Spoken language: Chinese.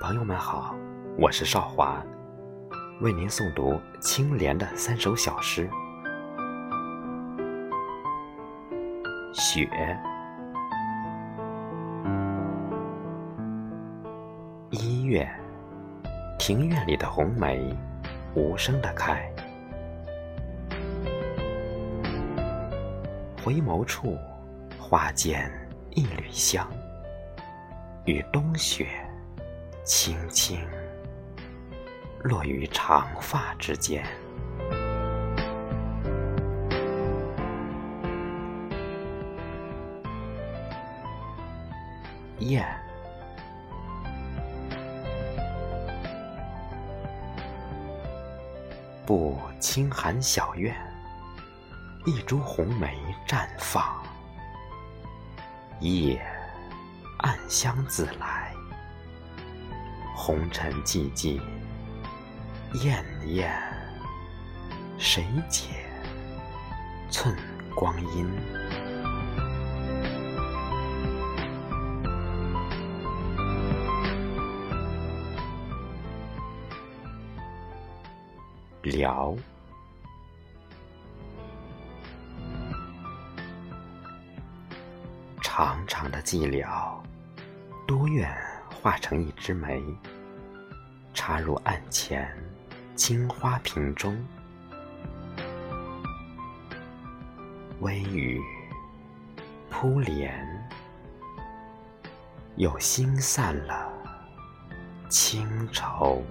朋友们好我是少华，为您诵读青莲的三首小诗。雪，一月，庭院里的红梅无声的开，回眸处，花间一缕香。与冬雪轻轻落于长发之间，燕，不清寒小院，一株红梅绽放，夜。暗香自来，红尘寂寂，艳艳，谁解寸光阴？辽，长长的寂寥。多远化成一枝梅，插入案前青花瓶中。微雨扑帘，又星散了清愁。